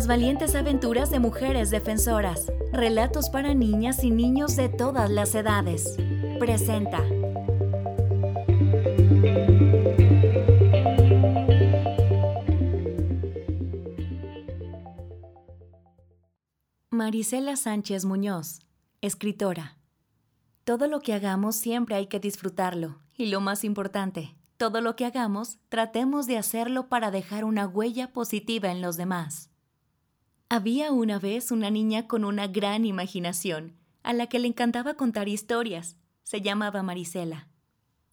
Las valientes aventuras de mujeres defensoras. Relatos para niñas y niños de todas las edades. Presenta. Marisela Sánchez Muñoz, escritora. Todo lo que hagamos siempre hay que disfrutarlo. Y lo más importante, todo lo que hagamos, tratemos de hacerlo para dejar una huella positiva en los demás. Había una vez una niña con una gran imaginación, a la que le encantaba contar historias. Se llamaba Marisela.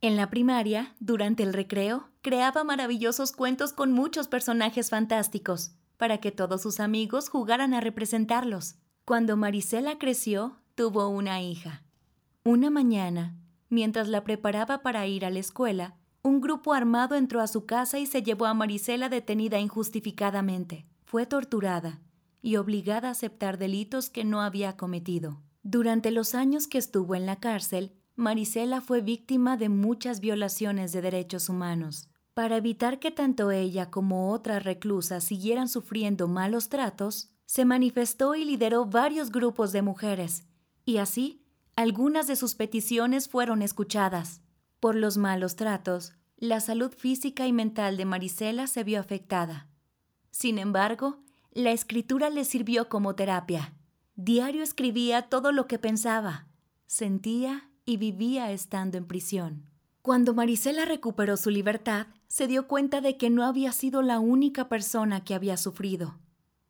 En la primaria, durante el recreo, creaba maravillosos cuentos con muchos personajes fantásticos, para que todos sus amigos jugaran a representarlos. Cuando Marisela creció, tuvo una hija. Una mañana, mientras la preparaba para ir a la escuela, un grupo armado entró a su casa y se llevó a Marisela detenida injustificadamente. Fue torturada y obligada a aceptar delitos que no había cometido. Durante los años que estuvo en la cárcel, Marisela fue víctima de muchas violaciones de derechos humanos. Para evitar que tanto ella como otras reclusas siguieran sufriendo malos tratos, se manifestó y lideró varios grupos de mujeres, y así algunas de sus peticiones fueron escuchadas. Por los malos tratos, la salud física y mental de Marisela se vio afectada. Sin embargo, la escritura le sirvió como terapia. Diario escribía todo lo que pensaba, sentía y vivía estando en prisión. Cuando Marisela recuperó su libertad, se dio cuenta de que no había sido la única persona que había sufrido.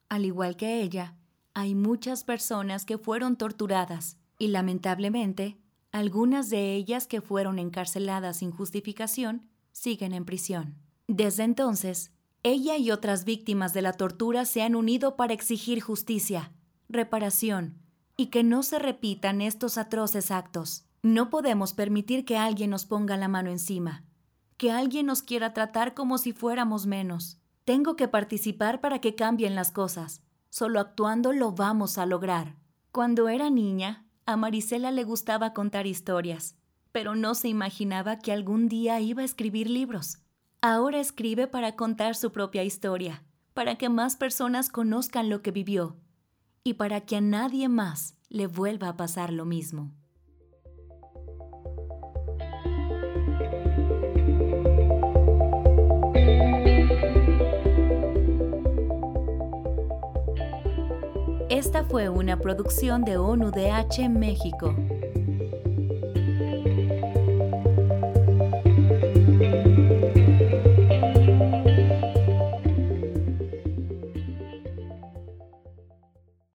Al igual que ella, hay muchas personas que fueron torturadas y lamentablemente, algunas de ellas que fueron encarceladas sin justificación siguen en prisión. Desde entonces, ella y otras víctimas de la tortura se han unido para exigir justicia, reparación y que no se repitan estos atroces actos. No podemos permitir que alguien nos ponga la mano encima, que alguien nos quiera tratar como si fuéramos menos. Tengo que participar para que cambien las cosas. Solo actuando lo vamos a lograr. Cuando era niña, a Marisela le gustaba contar historias, pero no se imaginaba que algún día iba a escribir libros. Ahora escribe para contar su propia historia, para que más personas conozcan lo que vivió y para que a nadie más le vuelva a pasar lo mismo. Esta fue una producción de ONU DH México.